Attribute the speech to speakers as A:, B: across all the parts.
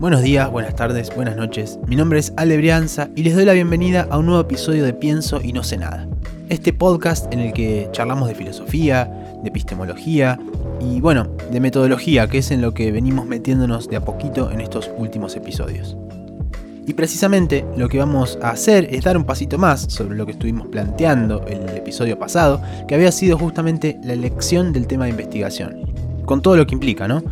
A: Buenos días, buenas tardes, buenas noches. Mi nombre es Ale Brianza y les doy la bienvenida a un nuevo episodio de Pienso y no sé nada. Este podcast en el que charlamos de filosofía, de epistemología y bueno, de metodología, que es en lo que venimos metiéndonos de a poquito en estos últimos episodios. Y precisamente lo que vamos a hacer es dar un pasito más sobre lo que estuvimos planteando en el episodio pasado, que había sido justamente la elección del tema de investigación, con todo lo que implica, ¿no?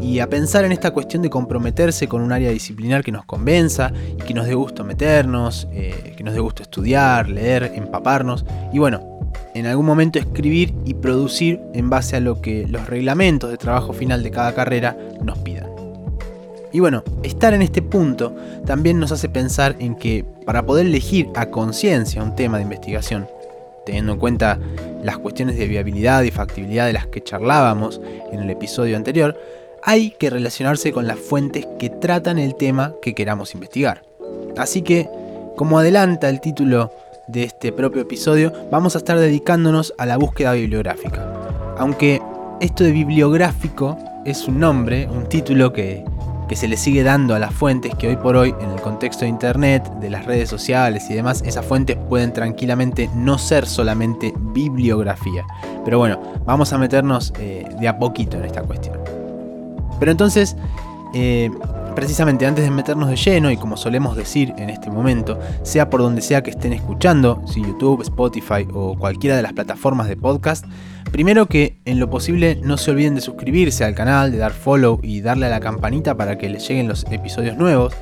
A: Y a pensar en esta cuestión de comprometerse con un área disciplinar que nos convenza y que nos dé gusto meternos, eh, que nos dé gusto estudiar, leer, empaparnos y bueno, en algún momento escribir y producir en base a lo que los reglamentos de trabajo final de cada carrera nos pidan. Y bueno, estar en este punto también nos hace pensar en que para poder elegir a conciencia un tema de investigación, teniendo en cuenta las cuestiones de viabilidad y factibilidad de las que charlábamos en el episodio anterior, hay que relacionarse con las fuentes que tratan el tema que queramos investigar. Así que, como adelanta el título de este propio episodio, vamos a estar dedicándonos a la búsqueda bibliográfica. Aunque esto de bibliográfico es un nombre, un título que que se le sigue dando a las fuentes que hoy por hoy, en el contexto de Internet, de las redes sociales y demás, esas fuentes pueden tranquilamente no ser solamente bibliografía. Pero bueno, vamos a meternos eh, de a poquito en esta cuestión. Pero entonces, eh, precisamente antes de meternos de lleno, y como solemos decir en este momento, sea por donde sea que estén escuchando, si YouTube, Spotify o cualquiera de las plataformas de podcast, primero que en lo posible no se olviden de suscribirse al canal, de dar follow y darle a la campanita para que les lleguen los episodios nuevos.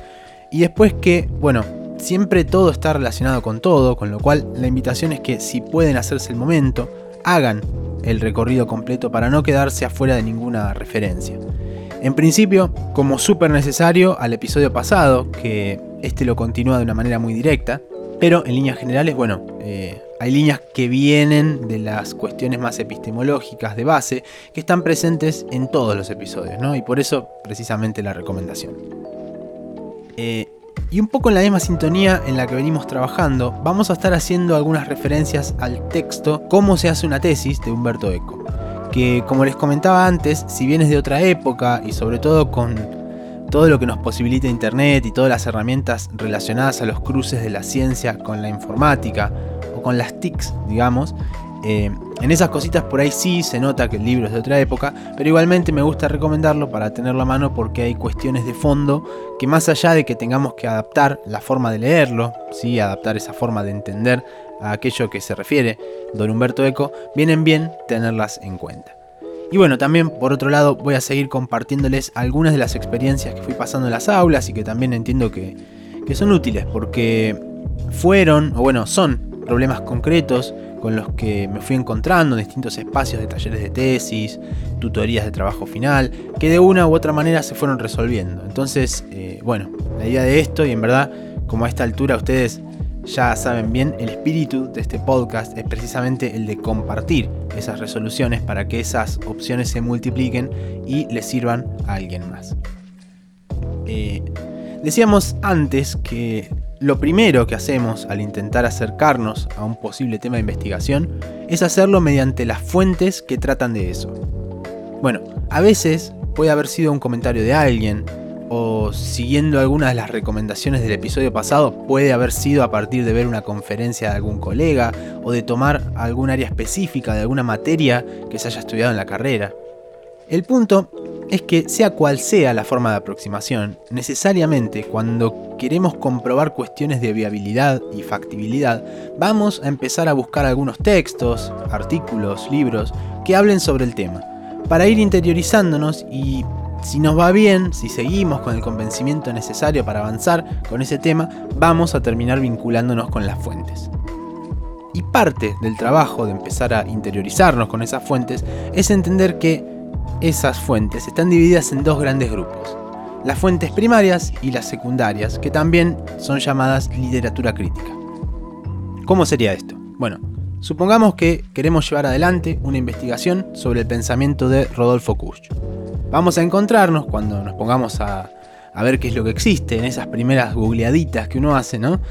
A: Y después que, bueno, siempre todo está relacionado con todo, con lo cual la invitación es que si pueden hacerse el momento, hagan el recorrido completo para no quedarse afuera de ninguna referencia. En principio, como súper necesario al episodio pasado, que este lo continúa de una manera muy directa, pero en líneas generales, bueno, eh, hay líneas que vienen de las cuestiones más epistemológicas de base que están presentes en todos los episodios, ¿no? Y por eso precisamente la recomendación. Eh, y un poco en la misma sintonía en la que venimos trabajando, vamos a estar haciendo algunas referencias al texto Cómo se hace una tesis de Humberto Eco que como les comentaba antes, si bien es de otra época y sobre todo con todo lo que nos posibilita Internet y todas las herramientas relacionadas a los cruces de la ciencia con la informática o con las TICs, digamos, eh, en esas cositas por ahí sí se nota que el libro es de otra época, pero igualmente me gusta recomendarlo para tenerlo a mano porque hay cuestiones de fondo que más allá de que tengamos que adaptar la forma de leerlo, ¿sí? adaptar esa forma de entender a aquello que se refiere don Humberto Eco, vienen bien tenerlas en cuenta. Y bueno, también por otro lado voy a seguir compartiéndoles algunas de las experiencias que fui pasando en las aulas y que también entiendo que, que son útiles porque fueron, o bueno, son problemas concretos con los que me fui encontrando en distintos espacios de talleres de tesis, tutorías de trabajo final, que de una u otra manera se fueron resolviendo. Entonces, eh, bueno, la idea de esto, y en verdad, como a esta altura ustedes ya saben bien, el espíritu de este podcast es precisamente el de compartir esas resoluciones para que esas opciones se multipliquen y les sirvan a alguien más. Eh, decíamos antes que lo primero que hacemos al intentar acercarnos a un posible tema de investigación es hacerlo mediante las fuentes que tratan de eso. Bueno, a veces puede haber sido un comentario de alguien, siguiendo algunas de las recomendaciones del episodio pasado, puede haber sido a partir de ver una conferencia de algún colega o de tomar algún área específica de alguna materia que se haya estudiado en la carrera. El punto es que sea cual sea la forma de aproximación, necesariamente cuando queremos comprobar cuestiones de viabilidad y factibilidad, vamos a empezar a buscar algunos textos, artículos, libros que hablen sobre el tema, para ir interiorizándonos y si nos va bien, si seguimos con el convencimiento necesario para avanzar con ese tema, vamos a terminar vinculándonos con las fuentes. Y parte del trabajo de empezar a interiorizarnos con esas fuentes es entender que esas fuentes están divididas en dos grandes grupos, las fuentes primarias y las secundarias, que también son llamadas literatura crítica. ¿Cómo sería esto? Bueno, supongamos que queremos llevar adelante una investigación sobre el pensamiento de Rodolfo Kusch. Vamos a encontrarnos cuando nos pongamos a, ver qué es lo que existe en esas primeras googleaditas que uno hace, ¿no?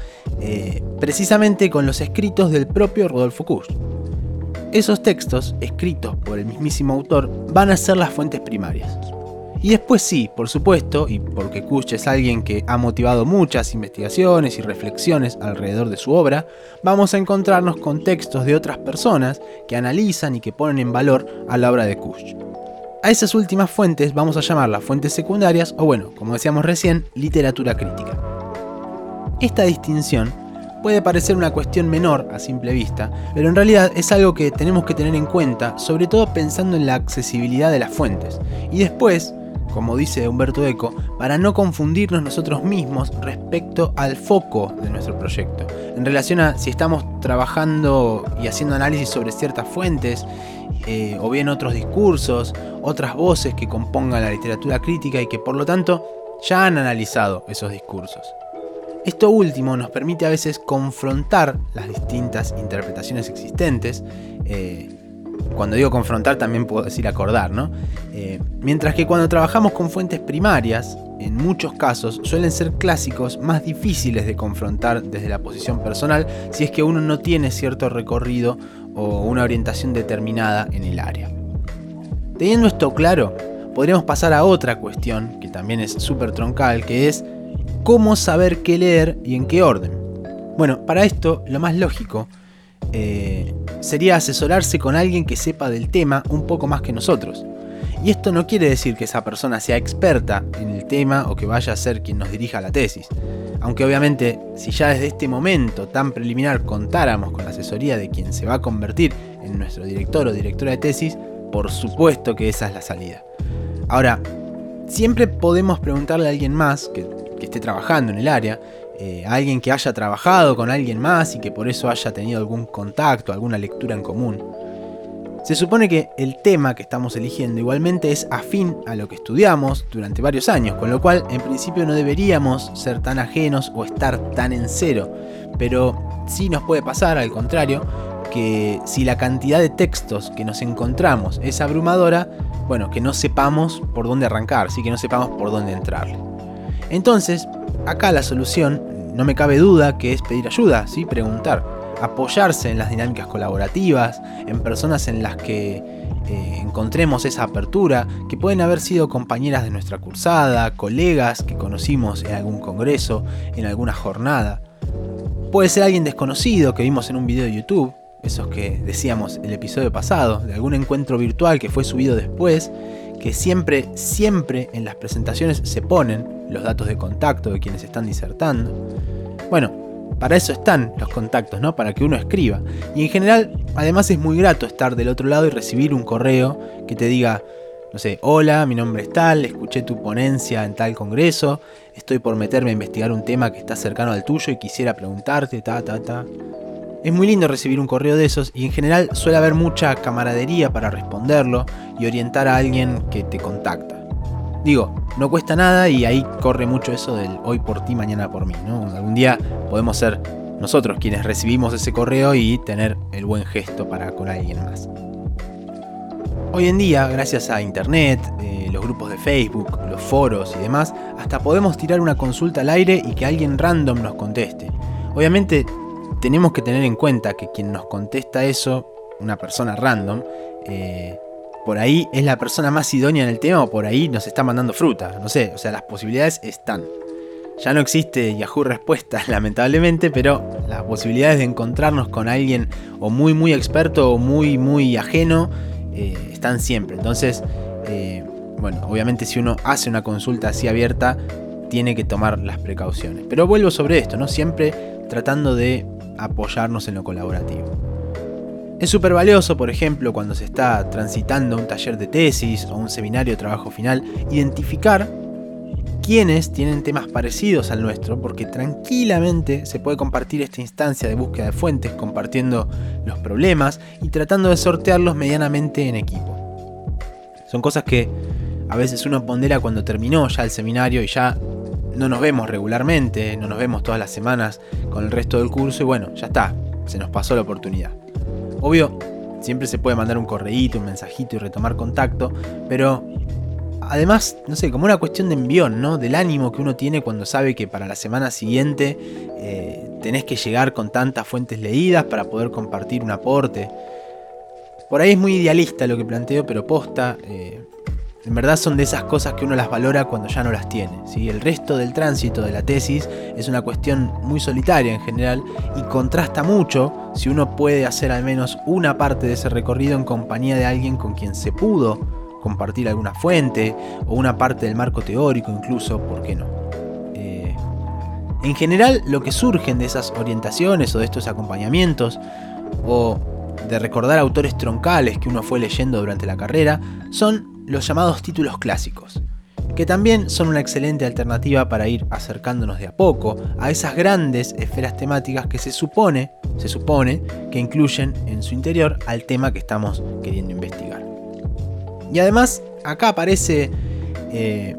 A: Eh, precisamente con los escritos del propio Rodolfo Kusch. Esos textos, escritos por el mismísimo autor, van a ser las fuentes primarias. Y después sí, por supuesto, y porque Kusch es alguien que ha motivado muchas investigaciones y reflexiones alrededor de su obra, vamos a encontrarnos con textos de otras personas que analizan y que ponen en valor a la obra de Kusch. A esas últimas fuentes vamos a llamarlas fuentes secundarias o bueno, como decíamos recién, literatura crítica. Esta distinción puede parecer una cuestión menor a simple vista, pero en realidad es algo que tenemos que tener en cuenta, sobre todo pensando en la accesibilidad de las fuentes. Y después, como dice Humberto Eco, para no confundirnos nosotros mismos respecto al foco de nuestro proyecto, en relación a si estamos trabajando y haciendo análisis sobre ciertas fuentes, eh, o bien otros discursos, otras voces que compongan la literatura crítica y que por lo tanto ya han analizado esos discursos. Esto último nos permite a veces confrontar las distintas interpretaciones existentes, eh, cuando digo confrontar también puedo decir acordar, ¿no? Eh, mientras que cuando trabajamos con fuentes primarias, en muchos casos suelen ser clásicos más difíciles de confrontar desde la posición personal si es que uno no tiene cierto recorrido o una orientación determinada en el área. Teniendo esto claro, podríamos pasar a otra cuestión que también es súper troncal, que es cómo saber qué leer y en qué orden. Bueno, para esto lo más lógico eh, sería asesorarse con alguien que sepa del tema un poco más que nosotros. Y esto no quiere decir que esa persona sea experta en el tema o que vaya a ser quien nos dirija la tesis. Aunque obviamente si ya desde este momento tan preliminar contáramos con la asesoría de quien se va a convertir en nuestro director o directora de tesis, por supuesto que esa es la salida. Ahora, siempre podemos preguntarle a alguien más que, esté trabajando en el área, eh, alguien que haya trabajado con alguien más y que por eso haya tenido algún contacto, alguna lectura en común. Se supone que el tema que estamos eligiendo igualmente es afín a lo que estudiamos durante varios años, con lo cual en principio no deberíamos ser tan ajenos o estar tan en cero, pero sí nos puede pasar, al contrario, que si la cantidad de textos que nos encontramos es abrumadora, bueno, que no sepamos por dónde arrancar, sí que no sepamos por dónde entrar. Entonces, acá la solución, no me cabe duda, que es pedir ayuda, ¿sí? preguntar apoyarse en las dinámicas colaborativas, en personas en las que eh, encontremos esa apertura, que pueden haber sido compañeras de nuestra cursada, colegas que conocimos en algún congreso, en alguna jornada. Puede ser alguien desconocido que vimos en un video de YouTube, esos que decíamos el episodio pasado, de algún encuentro virtual que fue subido después, que siempre, siempre en las presentaciones se ponen los datos de contacto de quienes están disertando. Bueno, para eso están los contactos, ¿no? Para que uno escriba. Y en general, además es muy grato estar del otro lado y recibir un correo que te diga, no sé, hola, mi nombre es tal, escuché tu ponencia en tal congreso, estoy por meterme a investigar un tema que está cercano al tuyo y quisiera preguntarte, ta, ta, ta. Es muy lindo recibir un correo de esos y en general suele haber mucha camaradería para responderlo y orientar a alguien que te contacta. Digo, no cuesta nada y ahí corre mucho eso del hoy por ti, mañana por mí, ¿no? Algún día podemos ser nosotros quienes recibimos ese correo y tener el buen gesto para con alguien más. Hoy en día, gracias a Internet, eh, los grupos de Facebook, los foros y demás, hasta podemos tirar una consulta al aire y que alguien random nos conteste. Obviamente tenemos que tener en cuenta que quien nos contesta eso, una persona random, eh, por ahí es la persona más idónea en el tema o por ahí nos está mandando fruta. No sé, o sea, las posibilidades están. Ya no existe Yahoo Respuestas, lamentablemente, pero las posibilidades de encontrarnos con alguien o muy, muy experto o muy, muy ajeno eh, están siempre. Entonces, eh, bueno, obviamente si uno hace una consulta así abierta, tiene que tomar las precauciones. Pero vuelvo sobre esto, ¿no? Siempre tratando de apoyarnos en lo colaborativo. Es súper valioso, por ejemplo, cuando se está transitando un taller de tesis o un seminario de trabajo final, identificar quiénes tienen temas parecidos al nuestro, porque tranquilamente se puede compartir esta instancia de búsqueda de fuentes, compartiendo los problemas y tratando de sortearlos medianamente en equipo. Son cosas que a veces uno pondera cuando terminó ya el seminario y ya no nos vemos regularmente, no nos vemos todas las semanas con el resto del curso y bueno, ya está, se nos pasó la oportunidad. Obvio, siempre se puede mandar un correíto, un mensajito y retomar contacto, pero además, no sé, como una cuestión de envión, ¿no? Del ánimo que uno tiene cuando sabe que para la semana siguiente eh, tenés que llegar con tantas fuentes leídas para poder compartir un aporte. Por ahí es muy idealista lo que planteo, pero posta. Eh, en verdad son de esas cosas que uno las valora cuando ya no las tiene. El resto del tránsito de la tesis es una cuestión muy solitaria en general y contrasta mucho si uno puede hacer al menos una parte de ese recorrido en compañía de alguien con quien se pudo compartir alguna fuente o una parte del marco teórico incluso, ¿por qué no? Eh, en general lo que surgen de esas orientaciones o de estos acompañamientos o de recordar autores troncales que uno fue leyendo durante la carrera son los llamados títulos clásicos, que también son una excelente alternativa para ir acercándonos de a poco a esas grandes esferas temáticas que se supone, se supone que incluyen en su interior al tema que estamos queriendo investigar. Y además, acá aparece, eh,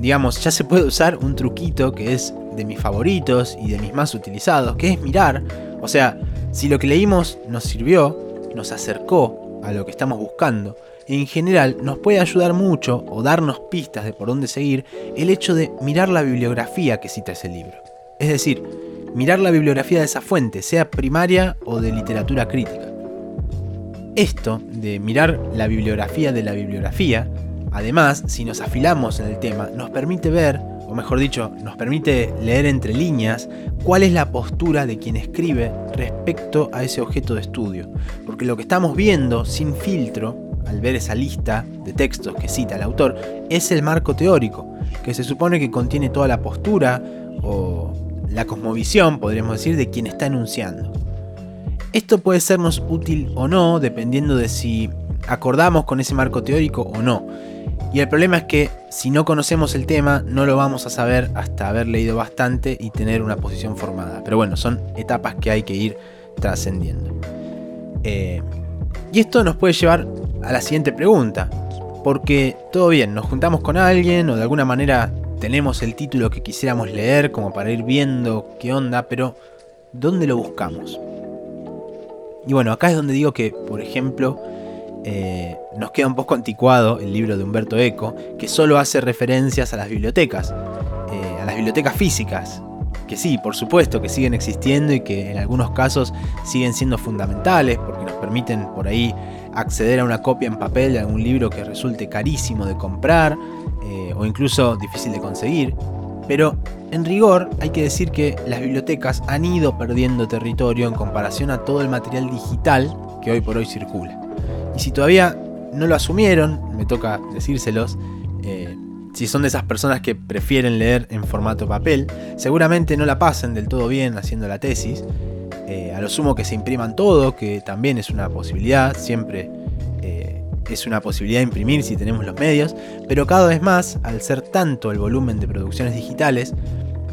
A: digamos, ya se puede usar un truquito que es de mis favoritos y de mis más utilizados, que es mirar, o sea, si lo que leímos nos sirvió, nos acercó a lo que estamos buscando, en general nos puede ayudar mucho o darnos pistas de por dónde seguir el hecho de mirar la bibliografía que cita ese libro. Es decir, mirar la bibliografía de esa fuente, sea primaria o de literatura crítica. Esto de mirar la bibliografía de la bibliografía, además, si nos afilamos en el tema, nos permite ver, o mejor dicho, nos permite leer entre líneas cuál es la postura de quien escribe respecto a ese objeto de estudio. Porque lo que estamos viendo sin filtro al ver esa lista de textos que cita el autor, es el marco teórico, que se supone que contiene toda la postura o la cosmovisión, podríamos decir, de quien está enunciando. Esto puede sernos útil o no, dependiendo de si acordamos con ese marco teórico o no. Y el problema es que si no conocemos el tema, no lo vamos a saber hasta haber leído bastante y tener una posición formada. Pero bueno, son etapas que hay que ir trascendiendo. Eh, y esto nos puede llevar a la siguiente pregunta. Porque todo bien, nos juntamos con alguien o de alguna manera tenemos el título que quisiéramos leer como para ir viendo qué onda, pero ¿dónde lo buscamos? Y bueno, acá es donde digo que, por ejemplo, eh, nos queda un poco anticuado el libro de Humberto Eco, que solo hace referencias a las bibliotecas, eh, a las bibliotecas físicas, que sí, por supuesto que siguen existiendo y que en algunos casos siguen siendo fundamentales porque nos permiten por ahí acceder a una copia en papel de algún libro que resulte carísimo de comprar eh, o incluso difícil de conseguir. Pero en rigor hay que decir que las bibliotecas han ido perdiendo territorio en comparación a todo el material digital que hoy por hoy circula. Y si todavía no lo asumieron, me toca decírselos, eh, si son de esas personas que prefieren leer en formato papel, seguramente no la pasen del todo bien haciendo la tesis eh, a lo sumo que se impriman todo, que también es una posibilidad, siempre eh, es una posibilidad de imprimir si tenemos los medios, pero cada vez más, al ser tanto el volumen de producciones digitales,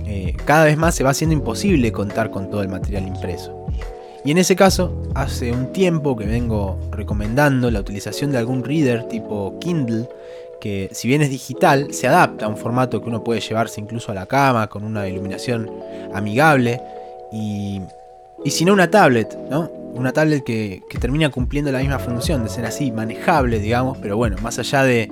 A: eh, cada vez más se va haciendo imposible contar con todo el material impreso. Y en ese caso, hace un tiempo que vengo recomendando la utilización de algún reader tipo Kindle, que si bien es digital, se adapta a un formato que uno puede llevarse incluso a la cama con una iluminación amigable y y si no una tablet, ¿no? Una tablet que, termina cumpliendo la misma función, de ser así, manejable, digamos, pero bueno, más allá de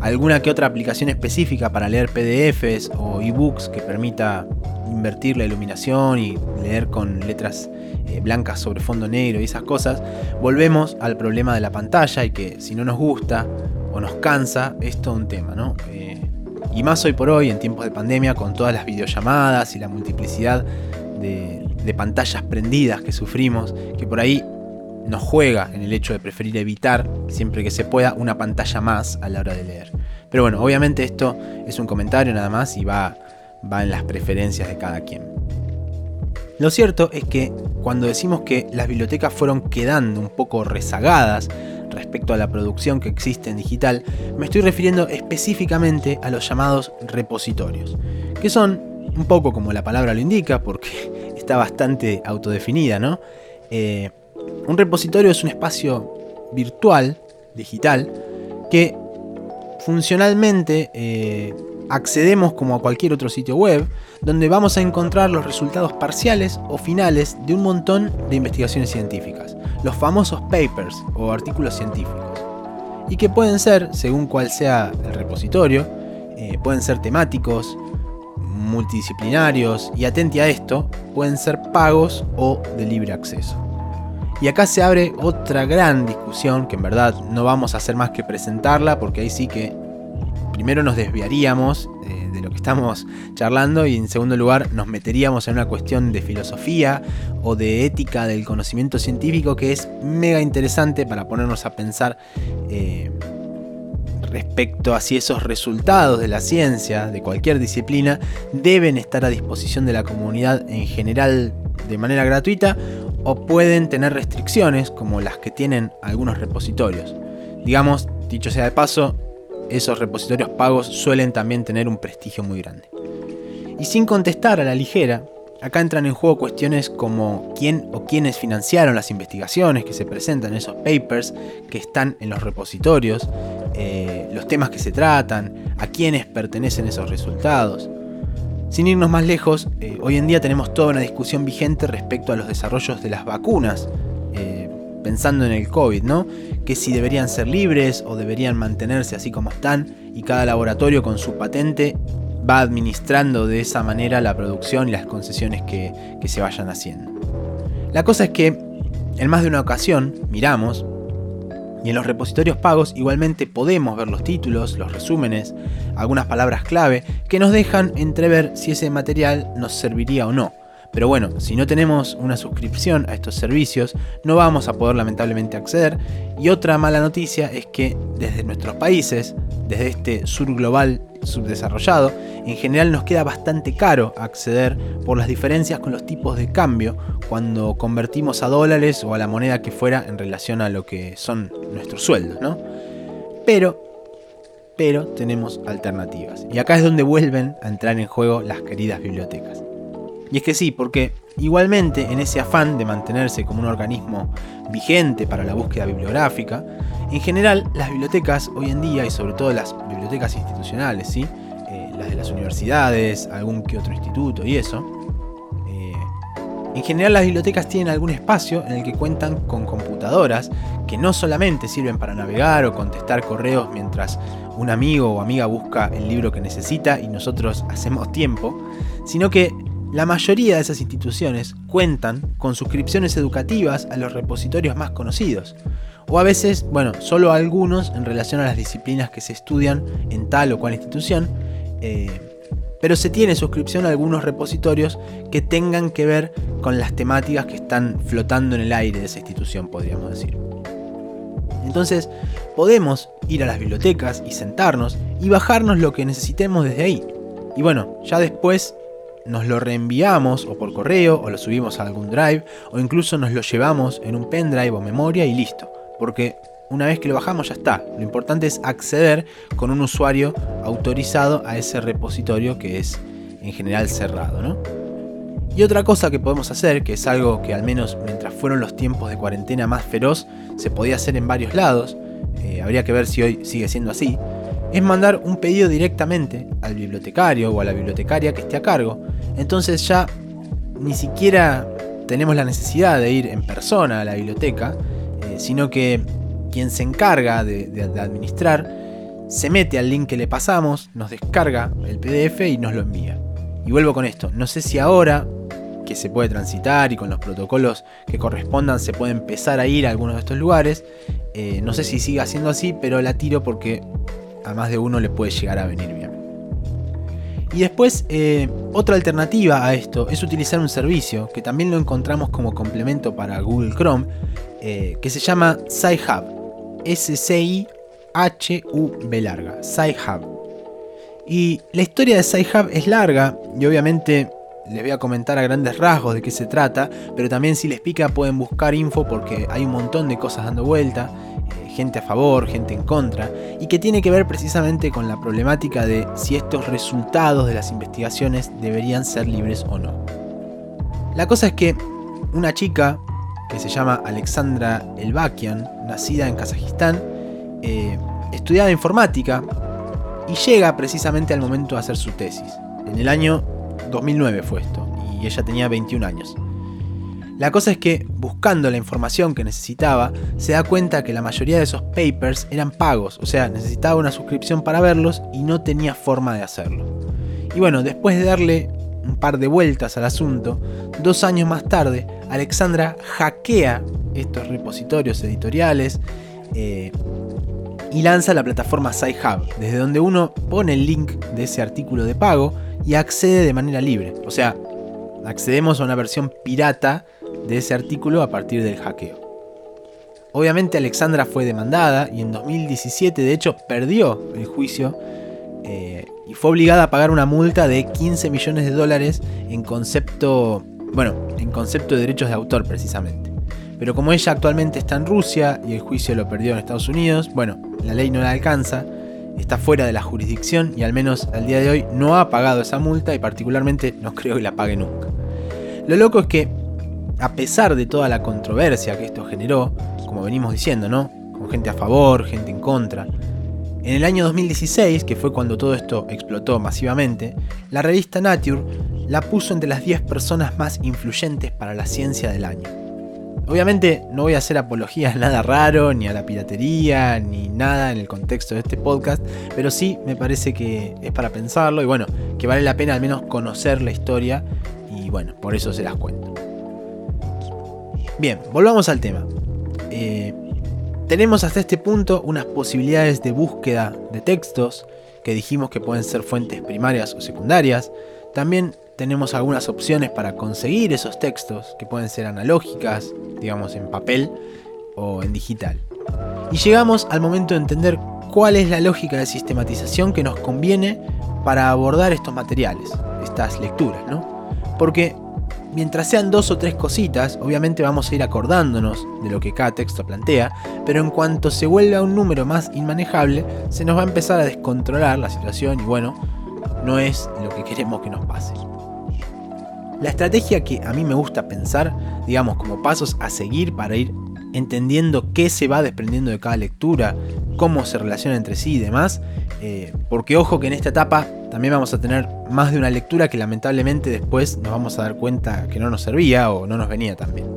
A: alguna que otra aplicación específica para leer PDFs o ebooks que permita invertir la iluminación y leer con letras eh, blancas sobre fondo negro y esas cosas, volvemos al problema de la pantalla y que si no nos gusta o nos cansa, es todo un tema, ¿no? Eh, y más hoy por hoy, en tiempos de pandemia, con todas las videollamadas y la multiplicidad de, de pantallas prendidas que sufrimos, que por ahí nos juega en el hecho de preferir evitar, siempre que se pueda, una pantalla más a la hora de leer. Pero bueno, obviamente esto es un comentario nada más y va, va en las preferencias de cada quien. Lo cierto es que cuando decimos que las bibliotecas fueron quedando un poco rezagadas respecto a la producción que existe en digital, me estoy refiriendo específicamente a los llamados repositorios, que son un poco como la palabra lo indica, porque está bastante autodefinida, ¿no? Eh, un repositorio es un espacio virtual, digital, que funcionalmente eh, accedemos como a cualquier otro sitio web, donde vamos a encontrar los resultados parciales o finales de un montón de investigaciones científicas, los famosos papers o artículos científicos, y que pueden ser, según cuál sea el repositorio, eh, pueden ser temáticos, multidisciplinarios y atenti a esto, pueden ser pagos o de libre acceso. Y acá se abre otra gran discusión que en verdad no vamos a hacer más que presentarla porque ahí sí que primero nos desviaríamos eh, de lo que estamos charlando y en segundo lugar nos meteríamos en una cuestión de filosofía o de ética del conocimiento científico que es mega interesante para ponernos a pensar eh, respecto a si esos resultados de la ciencia, de cualquier disciplina, deben estar a disposición de la comunidad en general de manera gratuita o pueden tener restricciones como las que tienen algunos repositorios. Digamos, dicho sea de paso, esos repositorios pagos suelen también tener un prestigio muy grande. Y sin contestar a la ligera, acá entran en juego cuestiones como quién o quiénes financiaron las investigaciones que se presentan en esos papers que están en los repositorios, eh, los temas que se tratan, a quiénes pertenecen esos resultados. Sin irnos más lejos, eh, hoy en día tenemos toda una discusión vigente respecto a los desarrollos de las vacunas, eh, pensando en el COVID, ¿no? Que si deberían ser libres o deberían mantenerse así como están y cada laboratorio con su patente va administrando de esa manera la producción y las concesiones que, que se vayan haciendo. La cosa es que en más de una ocasión miramos y en los repositorios pagos igualmente podemos ver los títulos, los resúmenes, algunas palabras clave que nos dejan entrever si ese material nos serviría o no. Pero bueno, si no tenemos una suscripción a estos servicios, no vamos a poder lamentablemente acceder. Y otra mala noticia es que desde nuestros países, desde este sur global subdesarrollado, en general nos queda bastante caro acceder por las diferencias con los tipos de cambio cuando convertimos a dólares o a la moneda que fuera en relación a lo que son nuestros sueldos, ¿no? Pero, pero tenemos alternativas. Y acá es donde vuelven a entrar en juego las queridas bibliotecas. Y es que sí, porque igualmente en ese afán de mantenerse como un organismo vigente para la búsqueda bibliográfica, en general las bibliotecas hoy en día, y sobre todo las bibliotecas institucionales, ¿sí? Eh, las de las universidades, algún que otro instituto y eso, eh, en general las bibliotecas tienen algún espacio en el que cuentan con computadoras que no solamente sirven para navegar o contestar correos mientras un amigo o amiga busca el libro que necesita y nosotros hacemos tiempo, sino que la mayoría de esas instituciones cuentan con suscripciones educativas a los repositorios más conocidos, o a veces, bueno, solo algunos en relación a las disciplinas que se estudian en tal o cual institución, eh, pero se tiene suscripción a algunos repositorios que tengan que ver con las temáticas que están flotando en el aire de esa institución, podríamos decir. Entonces, podemos ir a las bibliotecas y sentarnos y bajarnos lo que necesitemos desde ahí. Y bueno, ya después nos lo reenviamos o por correo o lo subimos a algún drive o incluso nos lo llevamos en un pendrive o memoria y listo. Porque una vez que lo bajamos ya está. Lo importante es acceder con un usuario autorizado a ese repositorio que es en general cerrado. ¿no? Y otra cosa que podemos hacer, que es algo que al menos mientras fueron los tiempos de cuarentena más feroz, se podía hacer en varios lados, eh, habría que ver si hoy sigue siendo así, es mandar un pedido directamente al bibliotecario o a la bibliotecaria que esté a cargo. Entonces ya ni siquiera tenemos la necesidad de ir en persona a la biblioteca, eh, sino que quien se encarga de, administrar se mete al link que le pasamos, nos descarga el PDF y nos lo envía. Y vuelvo con esto, no sé si ahora que se puede transitar y con los protocolos que correspondan se puede empezar a ir a algunos de estos lugares. Eh, no sé si sigue siendo así, pero la tiro porque a más de uno le puede llegar a venir bien. Y después, eh, otra alternativa a esto es utilizar un servicio que también lo encontramos como complemento para Google Chrome, eh, que se llama SciHub. S-C-I-H-U-B larga. SciHub. Y la historia de SciHub es larga y obviamente les voy a comentar a grandes rasgos de qué se trata, pero también si les pica pueden buscar info porque hay un montón de cosas dando vuelta gente a favor, gente en contra, y que tiene que ver precisamente con la problemática de si estos resultados de las investigaciones deberían ser libres o no. La cosa es que una chica que se llama Alexandra Elbakian, nacida en Kazajistán, eh, estudiaba informática y llega precisamente al momento de hacer su tesis. En el año 2009 fue esto, y ella tenía 21 años. La cosa es que, buscando la información que necesitaba, se da cuenta que la mayoría de esos papers eran pagos, o sea, necesitaba una suscripción para verlos y no tenía forma de hacerlo. Y bueno, después de darle un par de vueltas al asunto, dos años más tarde, Alexandra hackea estos repositorios editoriales eh, y lanza la plataforma SciHub, desde donde uno pone el link de ese artículo de pago y accede de manera libre. O sea, accedemos a una versión pirata de ese artículo a partir del hackeo. Obviamente Alexandra fue demandada y en 2017 de hecho perdió el juicio eh, y fue obligada a pagar una multa de 15 millones de dólares en concepto, bueno, en concepto de derechos de autor precisamente. Pero como ella actualmente está en Rusia y el juicio lo perdió en Estados Unidos, bueno, la ley no la alcanza, está fuera de la jurisdicción y al menos al día de hoy no ha pagado esa multa y particularmente no creo que la pague nunca. Lo loco es que, a pesar de toda la controversia que esto generó, como venimos diciendo, ¿no? Con gente a favor, gente en contra, en el año 2016, que fue cuando todo esto explotó masivamente, la revista Nature la puso entre las 10 personas más influyentes para la ciencia del año. Obviamente no voy a hacer apologías a nada raro, ni a la piratería, ni nada en el contexto de este podcast, pero sí me parece que es para pensarlo y bueno, que vale la pena al menos conocer la historia y bueno, por eso se las cuento. Bien, volvamos al tema. Eh, tenemos hasta este punto unas posibilidades de búsqueda de textos que dijimos que pueden ser fuentes primarias o secundarias. También tenemos algunas opciones para conseguir esos textos que pueden ser analógicas, digamos en papel o en digital. Y llegamos al momento de entender cuál es la lógica de sistematización que nos conviene para abordar estos materiales, estas lecturas, ¿no? Porque mientras sean dos o tres cositas, obviamente vamos a ir acordándonos de lo que cada texto plantea, pero en cuanto se vuelva un número más inmanejable, se nos va a empezar a descontrolar la situación y bueno, no es lo que queremos que nos pase. La estrategia que a mí me gusta pensar, digamos, como pasos a seguir para ir entendiendo qué se va desprendiendo de cada lectura, cómo se relaciona entre sí y demás, eh, porque ojo que en esta etapa también vamos a tener más de una lectura que lamentablemente después nos vamos a dar cuenta que no nos servía o no nos venía tan bien.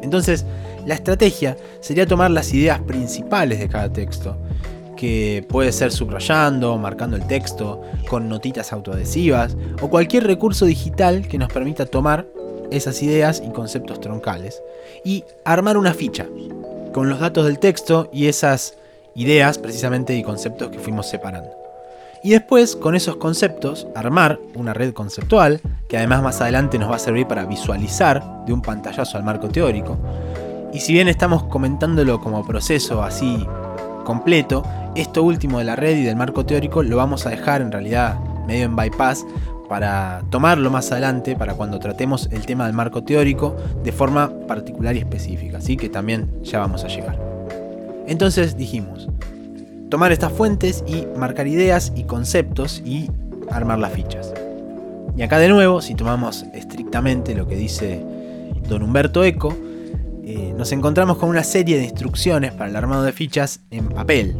A: Entonces, la estrategia sería tomar las ideas principales de cada texto, que puede ser subrayando, marcando el texto, con notitas autoadhesivas o cualquier recurso digital que nos permita tomar esas ideas y conceptos troncales y armar una ficha con los datos del texto y esas ideas precisamente y conceptos que fuimos separando. Y después, con esos conceptos, armar una red conceptual, que además más adelante nos va a servir para visualizar de un pantallazo al marco teórico. Y si bien estamos comentándolo como proceso así completo, esto último de la red y del marco teórico lo vamos a dejar en realidad medio en bypass para tomarlo más adelante, para cuando tratemos el tema del marco teórico de forma particular y específica, así que también ya vamos a llegar. Entonces dijimos, tomar estas fuentes y marcar ideas y conceptos y armar las fichas. Y acá de nuevo, si tomamos estrictamente lo que dice don Humberto Eco, eh, nos encontramos con una serie de instrucciones para el armado de fichas en papel.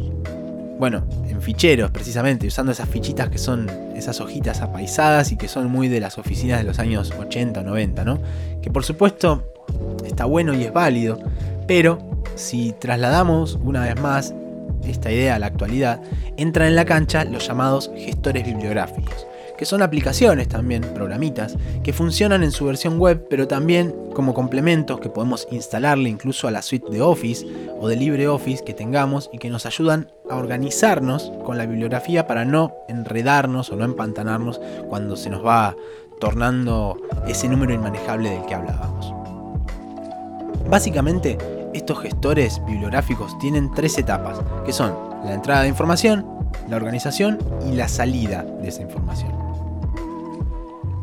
A: Bueno, ficheros precisamente, usando esas fichitas que son esas hojitas apaisadas y que son muy de las oficinas de los años 80 o 90, ¿no? Que por supuesto está bueno y es válido, pero si trasladamos una vez más esta idea a la actualidad, entran en la cancha los llamados gestores bibliográficos, que son aplicaciones también, programitas, que funcionan en su versión web, pero también como complementos que podemos instalarle incluso a la suite de Office o de LibreOffice que tengamos y que nos ayudan a organizarnos con la bibliografía para no enredarnos o no empantanarnos cuando se nos va tornando ese número inmanejable del que hablábamos. Básicamente, estos gestores bibliográficos tienen tres etapas, que son la entrada de información, la organización y la salida de esa información.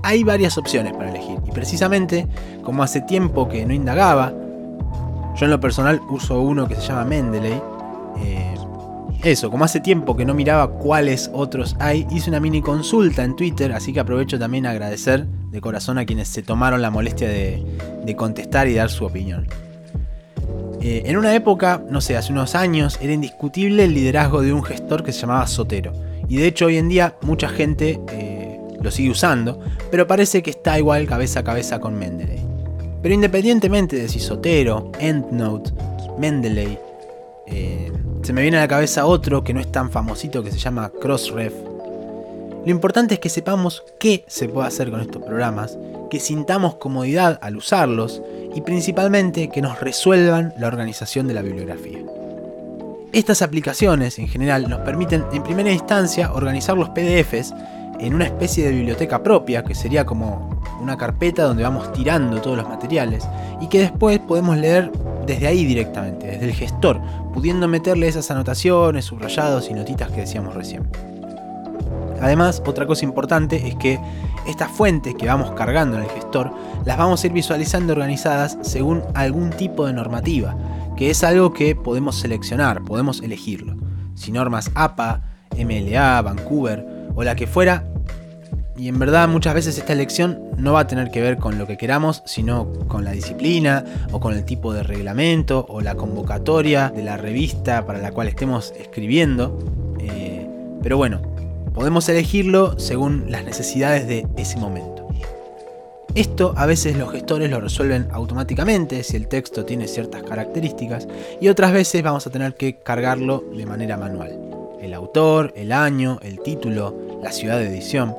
A: Hay varias opciones para elegir y precisamente como hace tiempo que no indagaba, yo en lo personal uso uno que se llama Mendeley. Eh, eso, como hace tiempo que no miraba cuáles otros hay, hice una mini consulta en Twitter, así que aprovecho también a agradecer de corazón a quienes se tomaron la molestia de contestar y dar su opinión. Eh, en una época, no sé, hace unos años, era indiscutible el liderazgo de un gestor que se llamaba Sotero. Y de hecho hoy en día mucha gente eh, lo sigue usando, pero parece que está igual cabeza a cabeza con Mendeley. Pero independientemente de si Sotero, EndNote, Mendeley, eh, se me viene a la cabeza otro que no es tan famosito que se llama Crossref. Lo importante es que sepamos qué se puede hacer con estos programas, que sintamos comodidad al usarlos y principalmente que nos resuelvan la organización de la bibliografía. Estas aplicaciones en general nos permiten en primera instancia organizar los PDFs en una especie de biblioteca propia, que sería como una carpeta donde vamos tirando todos los materiales y que después podemos leer desde ahí directamente, desde el gestor, pudiendo meterle esas anotaciones, subrayados y notitas que decíamos recién. Además, otra cosa importante es que estas fuentes que vamos cargando en el gestor las vamos a ir visualizando organizadas según algún tipo de normativa, que es algo que podemos seleccionar, podemos elegirlo. Si normas APA, MLA, Vancouver o la que fuera, y en verdad muchas veces esta elección no va a tener que ver con lo que queramos, sino con la disciplina o con el tipo de reglamento o la convocatoria de la revista para la cual estemos escribiendo. Eh, pero bueno, podemos elegirlo según las necesidades de ese momento. Esto a veces los gestores lo resuelven automáticamente si el texto tiene ciertas características y otras veces vamos a tener que cargarlo de manera manual. El autor, el año, el título, la ciudad de edición.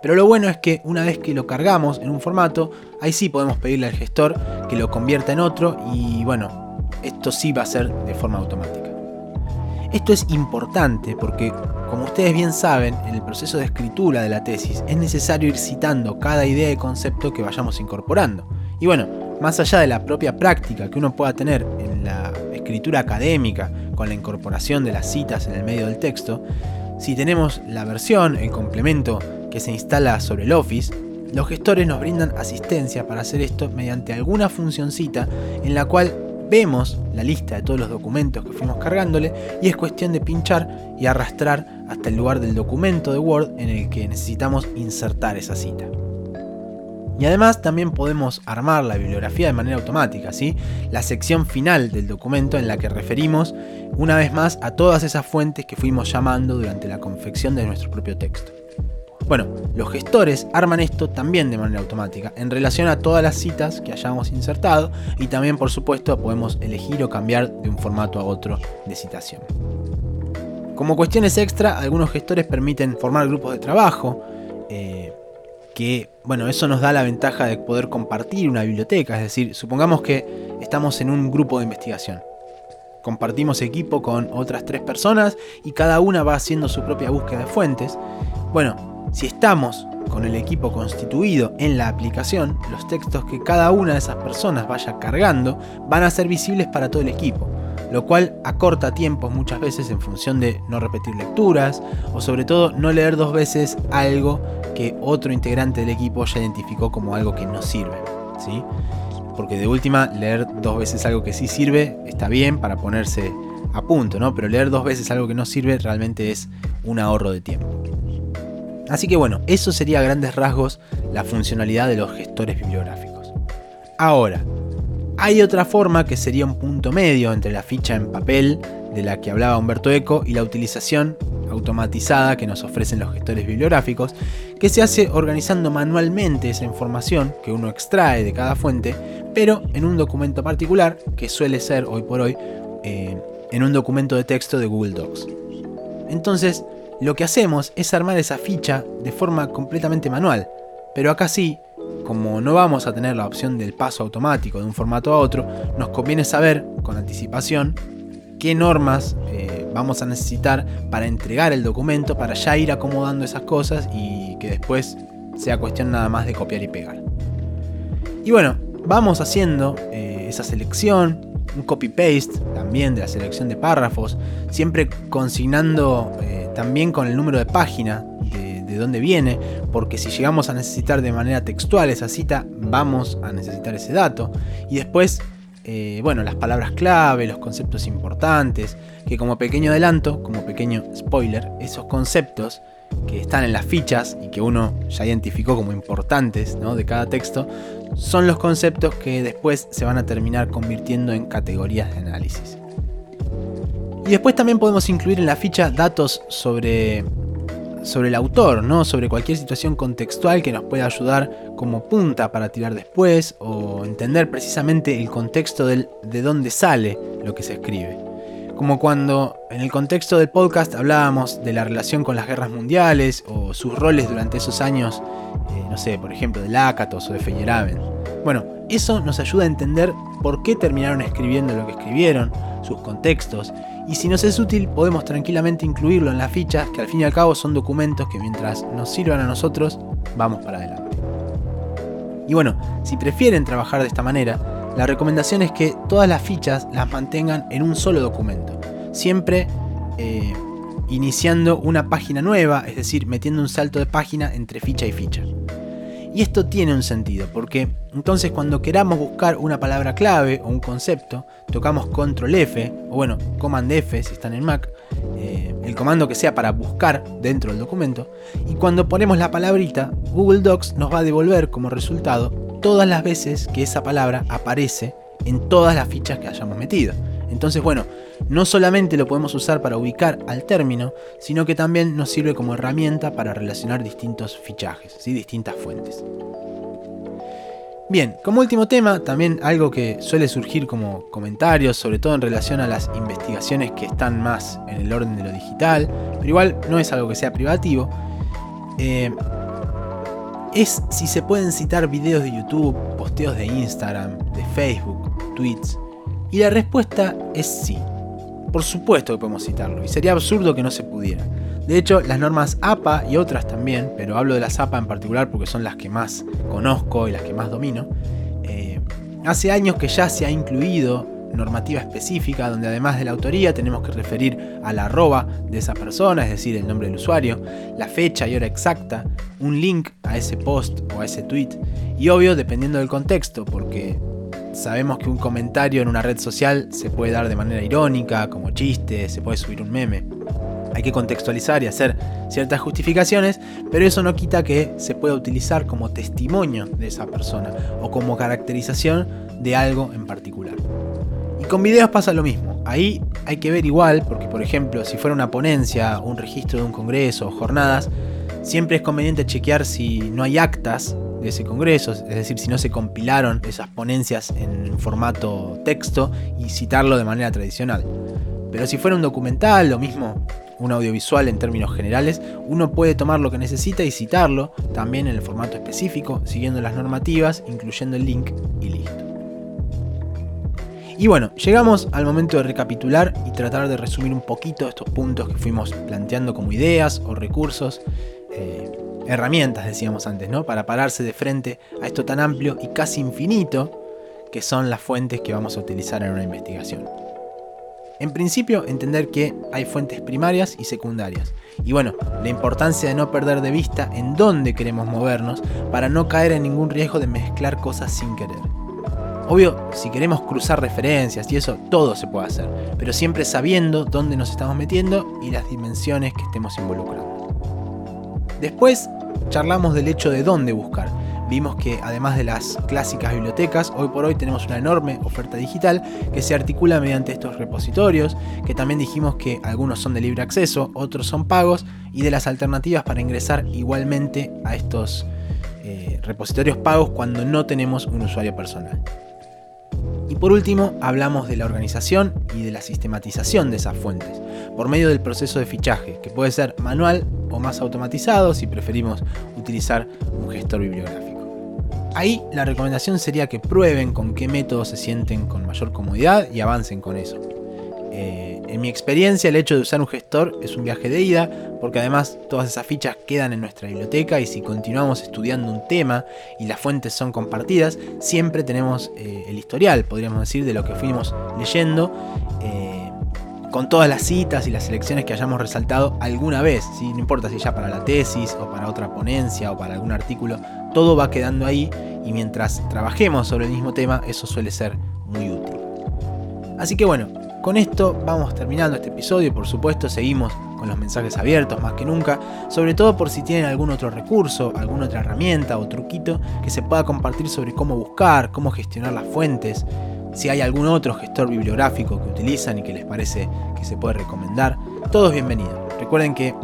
A: Pero lo bueno es que una vez que lo cargamos en un formato, ahí sí podemos pedirle al gestor que lo convierta en otro y bueno, esto sí va a ser de forma automática. Esto es importante porque, como ustedes bien saben, en el proceso de escritura de la tesis es necesario ir citando cada idea y concepto que vayamos incorporando. Y bueno, más allá de la propia práctica que uno pueda tener en la escritura académica con la incorporación de las citas en el medio del texto, si tenemos la versión, el complemento que se instala sobre el Office, los gestores nos brindan asistencia para hacer esto mediante alguna funcioncita en la cual vemos la lista de todos los documentos que fuimos cargándole y es cuestión de pinchar y arrastrar hasta el lugar del documento de Word en el que necesitamos insertar esa cita. Y además también podemos armar la bibliografía de manera automática, ¿sí? la sección final del documento en la que referimos una vez más a todas esas fuentes que fuimos llamando durante la confección de nuestro propio texto. Bueno, los gestores arman esto también de manera automática en relación a todas las citas que hayamos insertado y también por supuesto podemos elegir o cambiar de un formato a otro de citación. Como cuestiones extra, algunos gestores permiten formar grupos de trabajo, eh, que bueno, eso nos da la ventaja de poder compartir una biblioteca, es decir, supongamos que estamos en un grupo de investigación. Compartimos equipo con otras tres personas y cada una va haciendo su propia búsqueda de fuentes. Bueno, si estamos con el equipo constituido en la aplicación, los textos que cada una de esas personas vaya cargando van a ser visibles para todo el equipo, lo cual acorta tiempos muchas veces en función de no repetir lecturas o sobre todo no leer dos veces algo que otro integrante del equipo ya identificó como algo que no sirve. ¿sí? Porque de última, leer dos veces algo que sí sirve está bien para ponerse a punto, ¿no? pero leer dos veces algo que no sirve realmente es un ahorro de tiempo. Así que bueno, eso sería a grandes rasgos la funcionalidad de los gestores bibliográficos. Ahora, hay otra forma que sería un punto medio entre la ficha en papel de la que hablaba Humberto Eco y la utilización automatizada que nos ofrecen los gestores bibliográficos, que se hace organizando manualmente esa información que uno extrae de cada fuente, pero en un documento particular, que suele ser hoy por hoy eh, en un documento de texto de Google Docs. Entonces, lo que hacemos es armar esa ficha de forma completamente manual. Pero acá sí, como no vamos a tener la opción del paso automático de un formato a otro, nos conviene saber con anticipación qué normas eh, vamos a necesitar para entregar el documento, para ya ir acomodando esas cosas y que después sea cuestión nada más de copiar y pegar. Y bueno, vamos haciendo eh, esa selección, un copy-paste también de la selección de párrafos, siempre consignando eh, también con el número de página de, de dónde viene, porque si llegamos a necesitar de manera textual esa cita, vamos a necesitar ese dato. Y después, eh, bueno, las palabras clave, los conceptos importantes, que como pequeño adelanto, como pequeño spoiler, esos conceptos que están en las fichas y que uno ya identificó como importantes ¿no? de cada texto, son los conceptos que después se van a terminar convirtiendo en categorías de análisis. Y después también podemos incluir en la ficha datos sobre, sobre el autor, ¿no? sobre cualquier situación contextual que nos pueda ayudar como punta para tirar después o entender precisamente el contexto de dónde sale lo que se escribe. Como cuando en el contexto del podcast hablábamos de la relación con las guerras mundiales o sus roles durante esos años, eh, no sé, por ejemplo, de Lakatos o de Feyerabend. Bueno, eso nos ayuda a entender por qué terminaron escribiendo lo que escribieron, sus contextos, y si nos es útil podemos tranquilamente incluirlo en las fichas, que al fin y al cabo son documentos que mientras nos sirvan a nosotros, vamos para adelante. Y bueno, si prefieren trabajar de esta manera, la recomendación es que todas las fichas las mantengan en un solo documento, siempre eh, iniciando una página nueva, es decir, metiendo un salto de página entre ficha y ficha. Y esto tiene un sentido, porque entonces cuando queramos buscar una palabra clave o un concepto, tocamos control F, o bueno, command F si están en Mac, eh, el comando que sea para buscar dentro del documento, y cuando ponemos la palabrita, Google Docs nos va a devolver como resultado todas las veces que esa palabra aparece en todas las fichas que hayamos metido. Entonces, bueno, no solamente lo podemos usar para ubicar al término, sino que también nos sirve como herramienta para relacionar distintos fichajes, ¿sí? distintas fuentes. Bien, como último tema, también algo que suele surgir como comentarios, sobre todo en relación a las investigaciones que están más en el orden de lo digital, pero igual no es algo que sea privativo. Eh, es si se pueden citar videos de YouTube, posteos de Instagram, de Facebook, tweets. Y la respuesta es sí. Por supuesto que podemos citarlo, y sería absurdo que no se pudiera. De hecho, las normas APA y otras también, pero hablo de las APA en particular porque son las que más conozco y las que más domino, eh, hace años que ya se ha incluido normativa específica donde además de la autoría tenemos que referir a la arroba de esa persona, es decir, el nombre del usuario, la fecha y hora exacta, un link a ese post o a ese tweet y obvio dependiendo del contexto porque sabemos que un comentario en una red social se puede dar de manera irónica, como chiste, se puede subir un meme. Hay que contextualizar y hacer ciertas justificaciones, pero eso no quita que se pueda utilizar como testimonio de esa persona o como caracterización de algo en particular con videos pasa lo mismo. Ahí hay que ver igual, porque por ejemplo, si fuera una ponencia, un registro de un congreso jornadas, siempre es conveniente chequear si no hay actas de ese congreso, es decir, si no se compilaron esas ponencias en formato texto y citarlo de manera tradicional. Pero si fuera un documental, lo mismo un audiovisual en términos generales, uno puede tomar lo que necesita y citarlo también en el formato específico, siguiendo las normativas, incluyendo el link y listo. Y bueno, llegamos al momento de recapitular y tratar de resumir un poquito estos puntos que fuimos planteando como ideas o recursos, eh, herramientas decíamos antes, ¿no? Para pararse de frente a esto tan amplio y casi infinito que son las fuentes que vamos a utilizar en una investigación. En principio, entender que hay fuentes primarias y secundarias. Y bueno, la importancia de no perder de vista en dónde queremos movernos para no caer en ningún riesgo de mezclar cosas sin querer. Obvio, si queremos cruzar referencias y eso, todo se puede hacer, pero siempre sabiendo dónde nos estamos metiendo y las dimensiones que estemos involucrando. Después, charlamos del hecho de dónde buscar. Vimos que además de las clásicas bibliotecas, hoy por hoy tenemos una enorme oferta digital que se articula mediante estos repositorios, que también dijimos que algunos son de libre acceso, otros son pagos, y de las alternativas para ingresar igualmente a estos eh, repositorios pagos cuando no tenemos un usuario personal. Y por último, hablamos de la organización y de la sistematización de esas fuentes, por medio del proceso de fichaje, que puede ser manual o más automatizado si preferimos utilizar un gestor bibliográfico. Ahí la recomendación sería que prueben con qué métodos se sienten con mayor comodidad y avancen con eso. Eh, en mi experiencia, el hecho de usar un gestor es un viaje de ida, porque además todas esas fichas quedan en nuestra biblioteca y si continuamos estudiando un tema y las fuentes son compartidas, siempre tenemos eh, el historial, podríamos decir, de lo que fuimos leyendo. Eh, con todas las citas y las selecciones que hayamos resaltado alguna vez, no importa si ya para la tesis o para otra ponencia o para algún artículo, todo va quedando ahí y mientras trabajemos sobre el mismo tema, eso suele ser muy útil. Así que bueno, con esto vamos terminando este episodio, por supuesto seguimos con los mensajes abiertos más que nunca, sobre todo por si tienen algún otro recurso, alguna otra herramienta o truquito que se pueda compartir sobre cómo buscar, cómo gestionar las fuentes, si hay algún otro gestor bibliográfico que utilizan y que les parece que se puede recomendar, todos bienvenidos. Recuerden que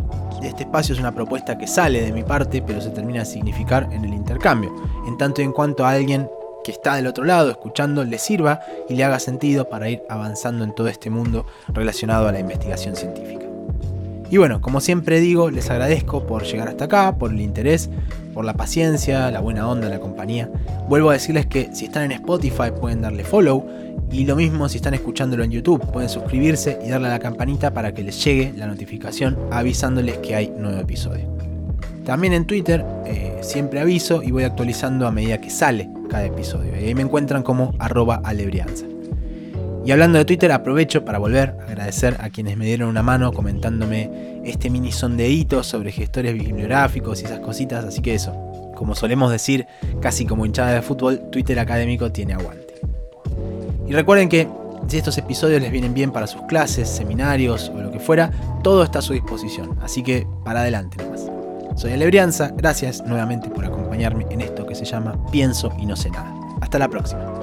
A: este espacio es una propuesta que sale de mi parte, pero se termina de significar en el intercambio, en tanto y en cuanto alguien que está del otro lado escuchando le sirva y le haga sentido para ir avanzando en todo este mundo relacionado a la investigación científica. Y bueno, como siempre digo, les agradezco por llegar hasta acá, por el interés, por la paciencia, la buena onda, la compañía. Vuelvo a decirles que si están en Spotify pueden darle follow y lo mismo si están escuchándolo en YouTube, pueden suscribirse y darle a la campanita para que les llegue la notificación avisándoles que hay nuevo episodio. También en Twitter eh, siempre aviso y voy actualizando a medida que sale cada episodio. Y ahí me encuentran como arroba alebrianza. Y hablando de Twitter, aprovecho para volver a agradecer a quienes me dieron una mano comentándome este mini sondeíto sobre gestores bibliográficos y esas cositas. Así que eso, como solemos decir, casi como hinchada de fútbol, Twitter académico tiene aguante. Y recuerden que si estos episodios les vienen bien para sus clases, seminarios o lo que fuera, todo está a su disposición. Así que para adelante nomás. Soy Alebrianza, gracias nuevamente por acompañarme en esto que se llama Pienso y no sé nada. Hasta la próxima.